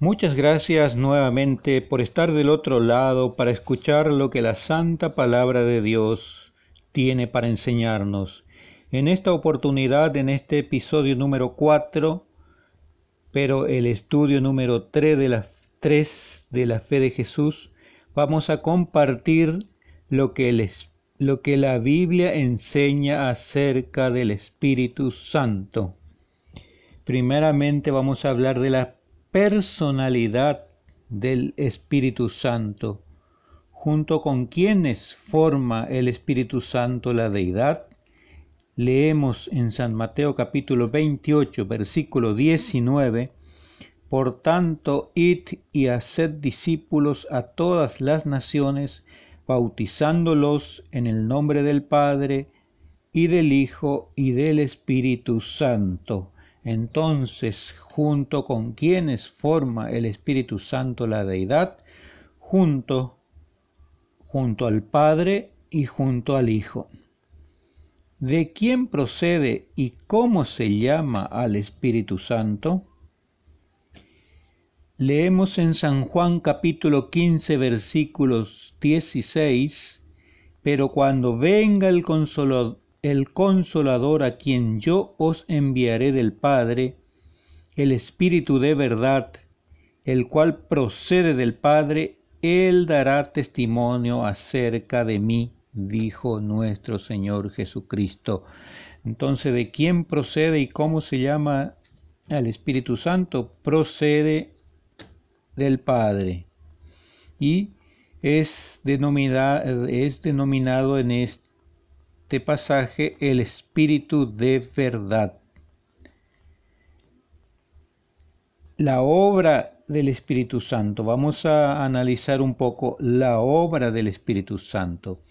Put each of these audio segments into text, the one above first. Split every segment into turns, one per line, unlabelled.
Muchas gracias nuevamente por estar del otro lado para escuchar lo que la santa palabra de Dios tiene para enseñarnos. En esta oportunidad, en este episodio número 4, pero el estudio número 3 de la, 3 de la fe de Jesús, vamos a compartir lo que, lo que la Biblia enseña acerca del Espíritu Santo. Primeramente vamos a hablar de la personalidad del Espíritu Santo, junto con quienes forma el Espíritu Santo la deidad. Leemos en San Mateo capítulo 28, versículo 19, Por tanto, id y haced discípulos a todas las naciones, bautizándolos en el nombre del Padre, y del Hijo, y del Espíritu Santo entonces, junto con quienes forma el Espíritu Santo la deidad, junto, junto al Padre y junto al Hijo. ¿De quién procede y cómo se llama al Espíritu Santo? Leemos en San Juan capítulo 15 versículos 16, pero cuando venga el consolador, el consolador a quien yo os enviaré del Padre, el Espíritu de verdad, el cual procede del Padre, Él dará testimonio acerca de mí, dijo nuestro Señor Jesucristo. Entonces, ¿de quién procede y cómo se llama al Espíritu Santo? Procede del Padre. Y es denominado, es denominado en este este pasaje el Espíritu de verdad. La obra del Espíritu Santo. Vamos a analizar un poco la obra del Espíritu Santo.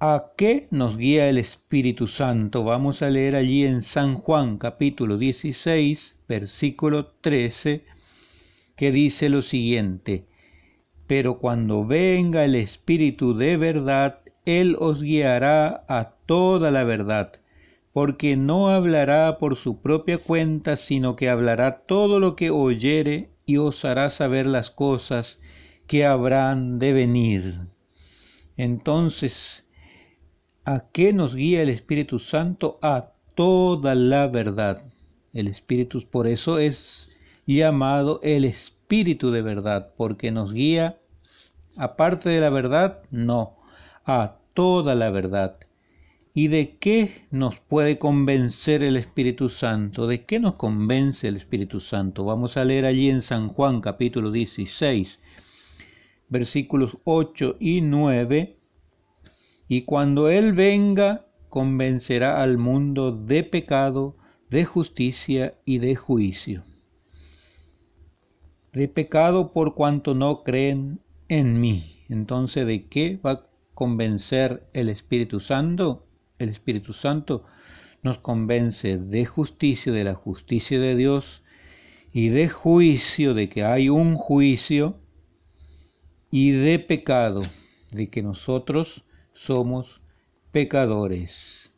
¿A qué nos guía el Espíritu Santo? Vamos a leer allí en San Juan capítulo 16, versículo 13, que dice lo siguiente, pero cuando venga el Espíritu de verdad, él os guiará a toda la verdad, porque no hablará por su propia cuenta, sino que hablará todo lo que oyere y os hará saber las cosas que habrán de venir. Entonces, ¿a qué nos guía el Espíritu Santo? A toda la verdad. El Espíritu, por eso es llamado el Espíritu de verdad, porque nos guía, aparte de la verdad, no, a toda la verdad. ¿Y de qué nos puede convencer el Espíritu Santo? ¿De qué nos convence el Espíritu Santo? Vamos a leer allí en San Juan capítulo 16, versículos 8 y 9. Y cuando Él venga, convencerá al mundo de pecado, de justicia y de juicio. De pecado por cuanto no creen en mí. Entonces, ¿de qué va convencer el Espíritu Santo, el Espíritu Santo nos convence de justicia, de la justicia de Dios y de juicio, de que hay un juicio y de pecado, de que nosotros somos pecadores.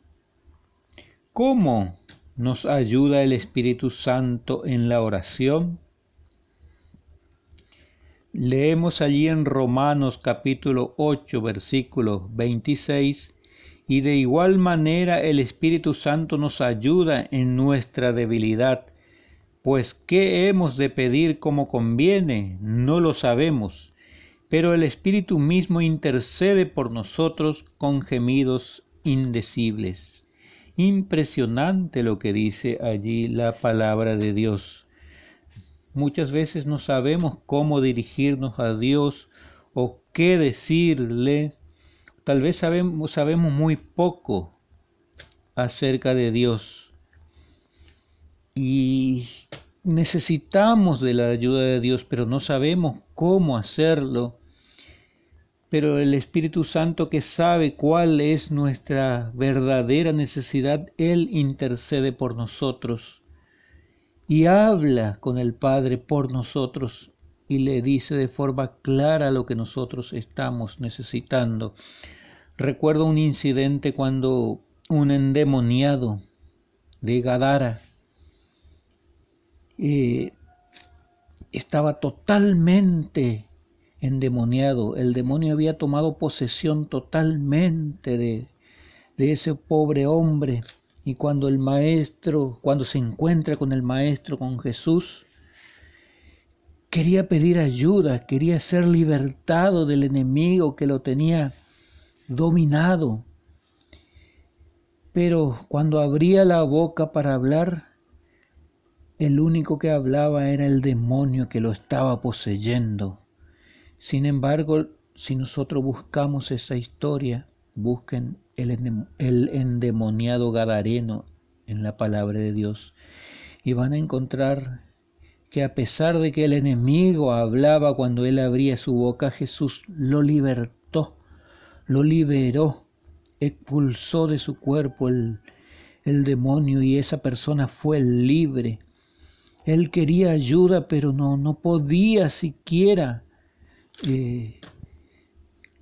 ¿Cómo nos ayuda el Espíritu Santo en la oración? Leemos allí en Romanos capítulo 8 versículo 26 y de igual manera el Espíritu Santo nos ayuda en nuestra debilidad, pues ¿qué hemos de pedir como conviene? No lo sabemos, pero el Espíritu mismo intercede por nosotros con gemidos indecibles. Impresionante lo que dice allí la palabra de Dios. Muchas veces no sabemos cómo dirigirnos a Dios o qué decirle. Tal vez sabemos, sabemos muy poco acerca de Dios. Y necesitamos de la ayuda de Dios, pero no sabemos cómo hacerlo. Pero el Espíritu Santo que sabe cuál es nuestra verdadera necesidad, Él intercede por nosotros y habla con el Padre por nosotros y le dice de forma clara lo que nosotros estamos necesitando. Recuerdo un incidente cuando un endemoniado de Gadara eh, estaba totalmente endemoniado, el demonio había tomado posesión totalmente de, de ese pobre hombre y cuando el maestro, cuando se encuentra con el maestro, con Jesús, quería pedir ayuda, quería ser libertado del enemigo que lo tenía dominado. Pero cuando abría la boca para hablar, el único que hablaba era el demonio que lo estaba poseyendo. Sin embargo, si nosotros buscamos esa historia, busquen el, endemoniado Gadareno en la palabra de Dios y van a encontrar que a pesar de que el enemigo hablaba cuando él abría su boca, Jesús lo libertó, lo liberó, expulsó de su cuerpo el, el demonio y esa persona fue libre. Él quería ayuda, pero no, no podía siquiera eh,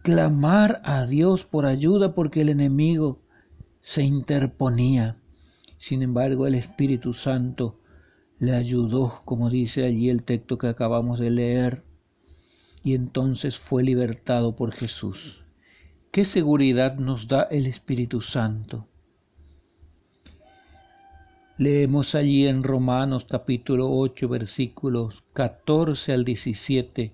clamar a Dios por ayuda porque el enemigo se interponía. Sin embargo, el Espíritu Santo le ayudó, como dice allí el texto que acabamos de leer, y entonces fue libertado por Jesús. ¿Qué seguridad nos da el Espíritu Santo? Leemos allí en Romanos capítulo 8 versículos 14 al 17,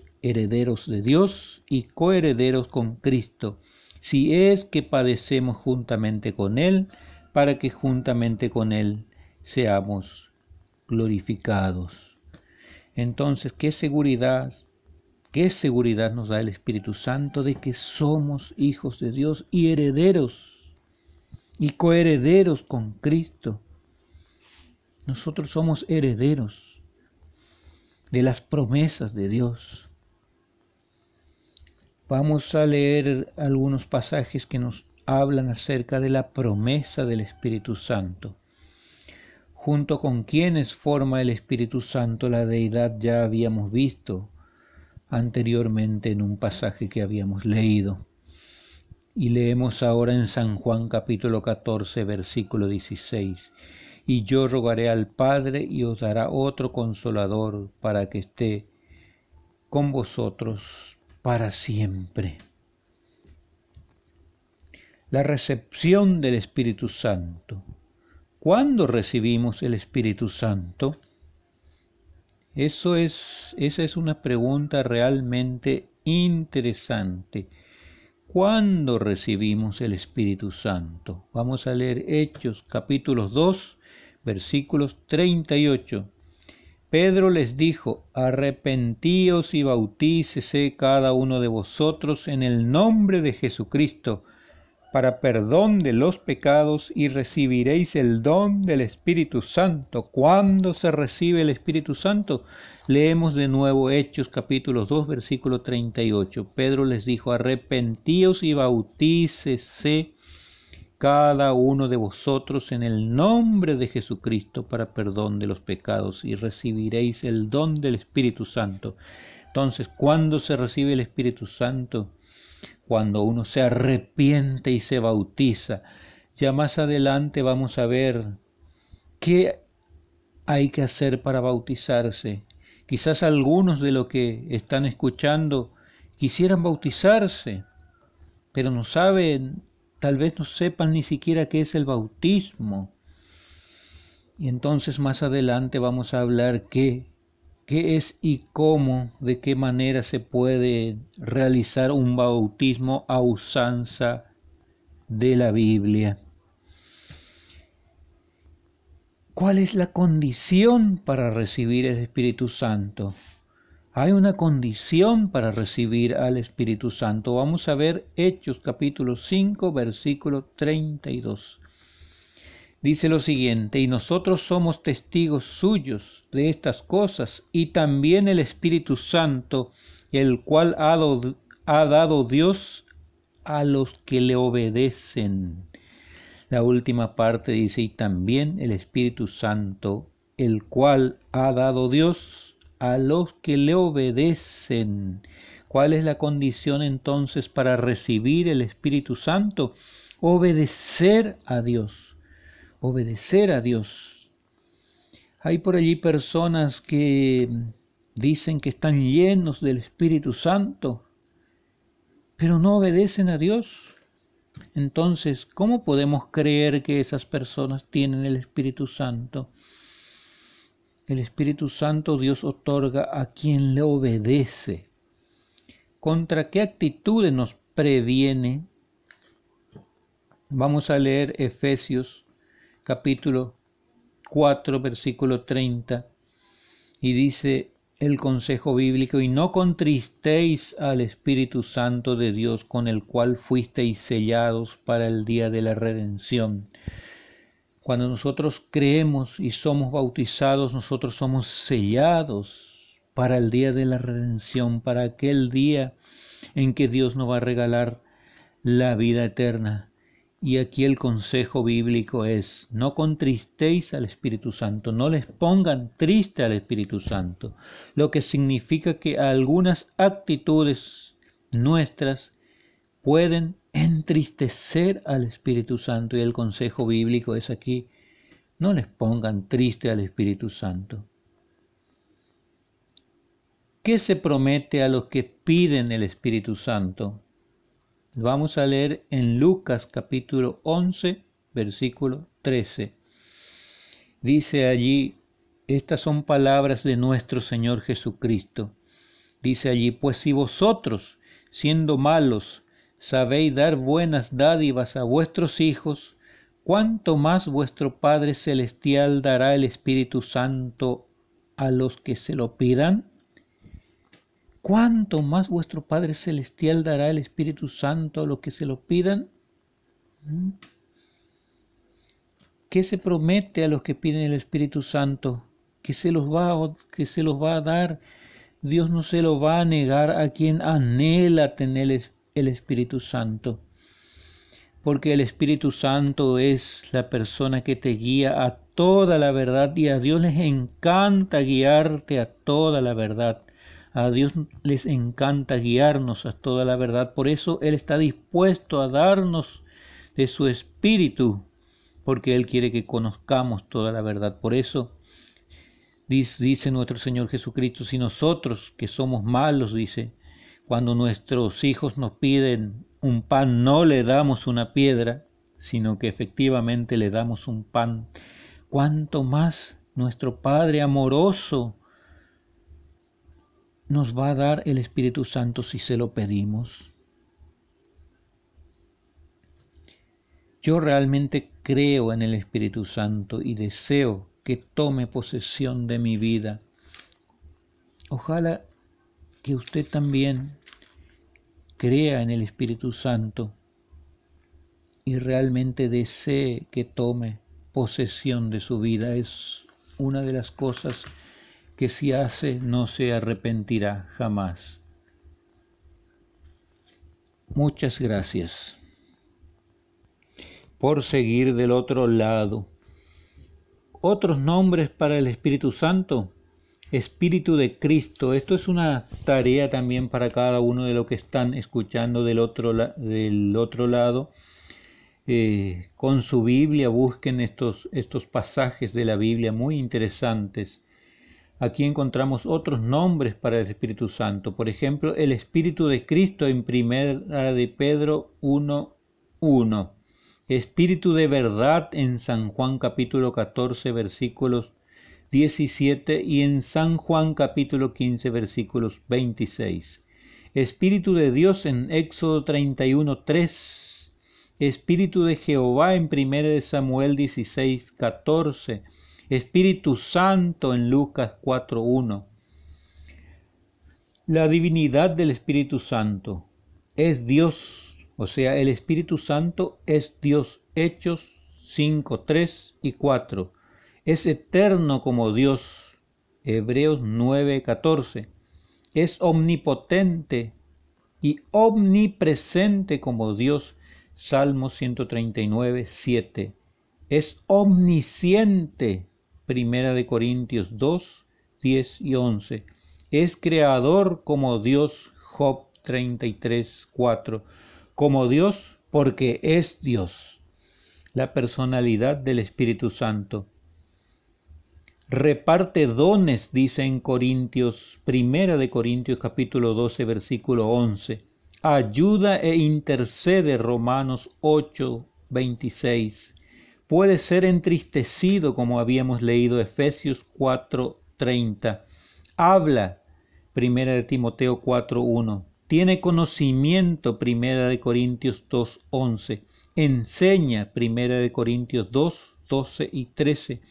herederos de Dios y coherederos con Cristo, si es que padecemos juntamente con Él, para que juntamente con Él seamos glorificados. Entonces, ¿qué seguridad, qué seguridad nos da el Espíritu Santo de que somos hijos de Dios y herederos y coherederos con Cristo. Nosotros somos herederos de las promesas de Dios. Vamos a leer algunos pasajes que nos hablan acerca de la promesa del Espíritu Santo. Junto con quienes forma el Espíritu Santo la deidad ya habíamos visto anteriormente en un pasaje que habíamos leído. Y leemos ahora en San Juan capítulo 14 versículo 16. Y yo rogaré al Padre y os dará otro consolador para que esté con vosotros para siempre. La recepción del Espíritu Santo. ¿Cuándo recibimos el Espíritu Santo? Eso es, esa es una pregunta realmente interesante. ¿Cuándo recibimos el Espíritu Santo? Vamos a leer Hechos capítulos 2, versículos 38. Pedro les dijo, arrepentíos y bautícese cada uno de vosotros en el nombre de Jesucristo para perdón de los pecados y recibiréis el don del Espíritu Santo. ¿Cuándo se recibe el Espíritu Santo? Leemos de nuevo Hechos capítulo 2 versículo 38. Pedro les dijo, arrepentíos y bautícese cada uno de vosotros en el nombre de Jesucristo para perdón de los pecados y recibiréis el don del Espíritu Santo. Entonces, ¿cuándo se recibe el Espíritu Santo? cuando uno se arrepiente y se bautiza. Ya más adelante vamos a ver qué hay que hacer para bautizarse. Quizás algunos de los que están escuchando quisieran bautizarse, pero no saben, tal vez no sepan ni siquiera qué es el bautismo. Y entonces más adelante vamos a hablar qué qué es y cómo, de qué manera se puede realizar un bautismo a usanza de la Biblia. ¿Cuál es la condición para recibir el Espíritu Santo? Hay una condición para recibir al Espíritu Santo. Vamos a ver Hechos capítulo 5, versículo 32. Dice lo siguiente, y nosotros somos testigos suyos de estas cosas, y también el Espíritu Santo, el cual ha, ha dado Dios a los que le obedecen. La última parte dice, y también el Espíritu Santo, el cual ha dado Dios a los que le obedecen. ¿Cuál es la condición entonces para recibir el Espíritu Santo? Obedecer a Dios. Obedecer a Dios. Hay por allí personas que dicen que están llenos del Espíritu Santo, pero no obedecen a Dios. Entonces, ¿cómo podemos creer que esas personas tienen el Espíritu Santo? El Espíritu Santo Dios otorga a quien le obedece. ¿Contra qué actitudes nos previene? Vamos a leer Efesios capítulo 4 versículo 30 y dice el consejo bíblico y no contristéis al Espíritu Santo de Dios con el cual fuisteis sellados para el día de la redención. Cuando nosotros creemos y somos bautizados, nosotros somos sellados para el día de la redención, para aquel día en que Dios nos va a regalar la vida eterna. Y aquí el consejo bíblico es, no contristéis al Espíritu Santo, no les pongan triste al Espíritu Santo, lo que significa que algunas actitudes nuestras pueden entristecer al Espíritu Santo y el consejo bíblico es aquí, no les pongan triste al Espíritu Santo. ¿Qué se promete a los que piden el Espíritu Santo? Vamos a leer en Lucas capítulo 11, versículo 13. Dice allí, estas son palabras de nuestro Señor Jesucristo. Dice allí, pues si vosotros, siendo malos, sabéis dar buenas dádivas a vuestros hijos, cuánto más vuestro Padre Celestial dará el Espíritu Santo a los que se lo pidan. ¿Cuánto más vuestro Padre Celestial dará el Espíritu Santo a los que se lo pidan? ¿Mm? ¿Qué se promete a los que piden el Espíritu Santo? Que se los va, que se los va a dar. Dios no se lo va a negar a quien anhela tener el Espíritu Santo. Porque el Espíritu Santo es la persona que te guía a toda la verdad y a Dios les encanta guiarte a toda la verdad. A Dios les encanta guiarnos a toda la verdad. Por eso Él está dispuesto a darnos de su Espíritu, porque Él quiere que conozcamos toda la verdad. Por eso dice, nuestro Señor Jesucristo, si nosotros que somos malos, dice, cuando nuestros hijos nos piden un pan, no le damos una piedra, sino que efectivamente le damos un pan. ¿Cuánto más nuestro Padre amoroso nos va a dar el Espíritu Santo si se lo pedimos? Yo realmente creo en el Espíritu Santo y deseo que tome posesión de mi vida. Ojalá que usted también crea en el Espíritu Santo y realmente desee que tome posesión de su vida. Es una de las cosas que si hace no se arrepentirá jamás. Muchas gracias por seguir del otro lado. Otros nombres para el Espíritu Santo Espíritu de Cristo. Esto es una tarea también para cada uno de los que están escuchando del otro, del otro lado. Eh, con su Biblia busquen estos, estos pasajes de la Biblia muy interesantes. Aquí encontramos otros nombres para el Espíritu Santo. Por ejemplo, el Espíritu de Cristo en primera de Pedro 1.1. Espíritu de verdad en San Juan capítulo 14 versículos 17 y en San Juan capítulo 15 versículos 26. Espíritu de Dios en Éxodo 31, 3. Espíritu de Jehová en 1 Samuel 16, 14. Espíritu Santo en Lucas 4, 1. La divinidad del Espíritu Santo es Dios, o sea, el Espíritu Santo es Dios. Hechos 5, 3 y 4 es eterno como Dios, Hebreos 9:14. Es omnipotente y omnipresente como Dios. Salmo 139:7. Es omnisciente. Primera de Corintios 2, 10 y 11. Es creador como Dios. Job 33:4. Como Dios porque es Dios. La personalidad del Espíritu Santo reparte dones, dice en Corintios, primera de Corintios capítulo 12, versículo 11. Ayuda e intercede, Romanos 8, 26. Puede ser entristecido, como habíamos leído Efesios 4, 30. Habla, primera de Timoteo 4, 1. Tiene conocimiento, primera de Corintios 2, 11. Enseña, primera de Corintios 2, 12 y 13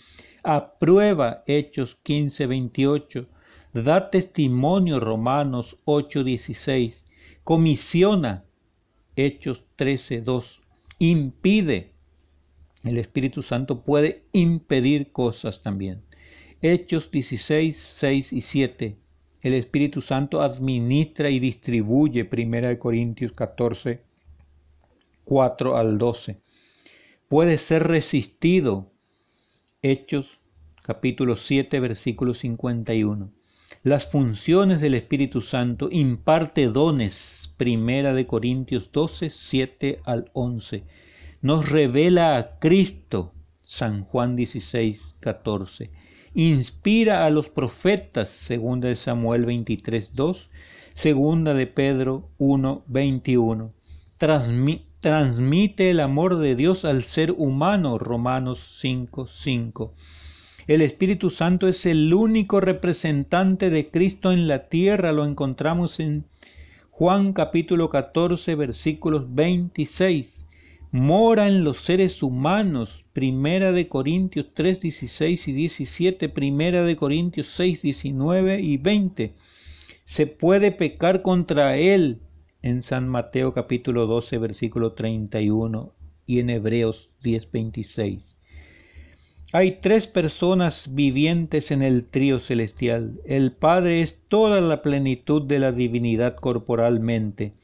aprueba Hechos 15, 28, da testimonio Romanos 8, 16, comisiona Hechos 13, 2, impide. El Espíritu Santo puede impedir cosas también. Hechos 16, 6 y 7. El Espíritu Santo administra y distribuye. Primera de Corintios 14, 4 al 12. Puede ser resistido Hechos capítulo 7 versículo 51. Las funciones del Espíritu Santo imparte dones. Primera de Corintios 12, 7 al 11. Nos revela a Cristo. San Juan 16, 14. Inspira a los profetas. Segunda de Samuel 23, 2. Segunda de Pedro 1, 21. Transmite el amor de Dios al ser humano. Romanos 5, 5 el Espíritu Santo es el único representante de Cristo en la tierra. Lo encontramos en Juan capítulo 14 versículos 26. Mora en los seres humanos. Primera de Corintios 3, 16 y 17. Primera de Corintios 6, 19 y 20. Se puede pecar contra Él en San Mateo capítulo 12 versículo 31 y en Hebreos 10, 26. Hay tres personas vivientes en el trío celestial. El Padre es toda la plenitud de la divinidad corporalmente,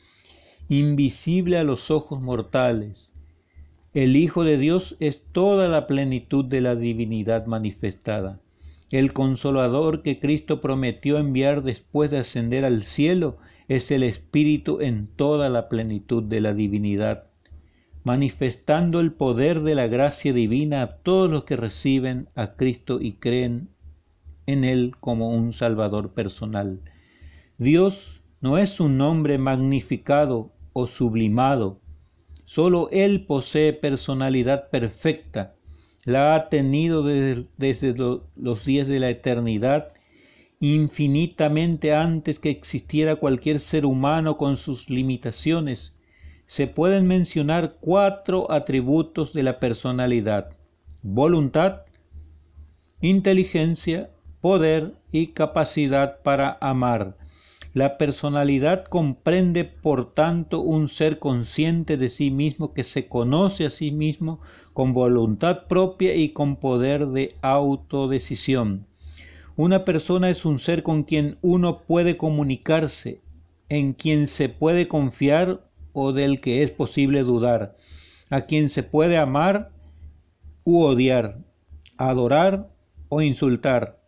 invisible a los ojos mortales. El Hijo de Dios es toda la plenitud de la divinidad manifestada. El consolador que Cristo prometió enviar después de ascender al cielo es el Espíritu en toda la plenitud de la divinidad manifestando el poder de la gracia divina a todos los que reciben a Cristo y creen en Él como un Salvador personal. Dios no es un nombre magnificado o sublimado, solo Él posee personalidad perfecta, la ha tenido desde, desde los días de la eternidad, infinitamente antes que existiera cualquier ser humano con sus limitaciones, se pueden mencionar cuatro atributos de la personalidad, voluntad, inteligencia, poder y capacidad para amar. La personalidad comprende, por tanto, un ser consciente de sí mismo que se conoce a sí mismo con voluntad propia y con poder de autodecisión. Una persona es un ser con quien uno puede comunicarse, en quien se puede confiar o del que es posible dudar, a quien se puede amar u odiar, adorar o insultar.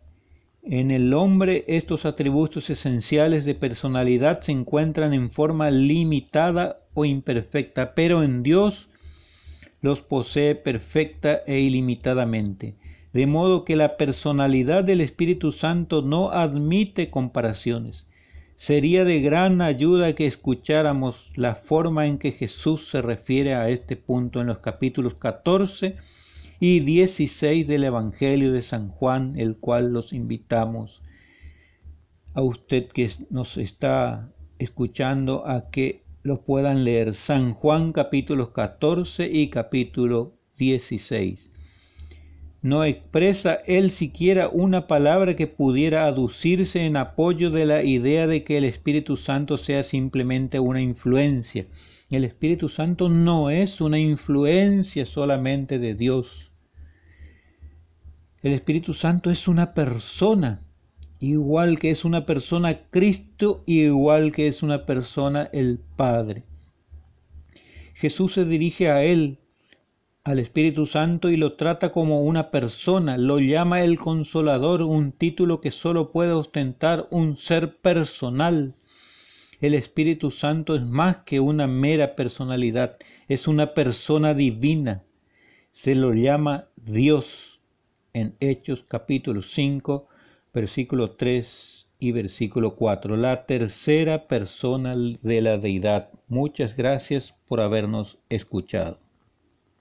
En el hombre estos atributos esenciales de personalidad se encuentran en forma limitada o imperfecta, pero en Dios los posee perfecta e ilimitadamente, de modo que la personalidad del Espíritu Santo no admite comparaciones. Sería de gran ayuda que escucháramos la forma en que Jesús se refiere a este punto en los capítulos 14 y 16 del Evangelio de San Juan, el cual los invitamos a usted que nos está escuchando a que lo puedan leer. San Juan capítulos 14 y capítulo 16 no expresa él siquiera una palabra que pudiera aducirse en apoyo de la idea de que el Espíritu Santo sea simplemente una influencia. El Espíritu Santo no es una influencia solamente de Dios. El Espíritu Santo es una persona igual que es una persona Cristo, igual que es una persona el Padre. Jesús se dirige a él, al Espíritu Santo, y lo trata como una persona, lo llama el consolador, un título que solo puede ostentar un ser personal. El Espíritu Santo es más que una mera personalidad, es una persona divina. Se lo llama Dios en Hechos capítulo 5, versículo 3 y versículo 4, la tercera persona de la deidad. Muchas gracias por habernos escuchado.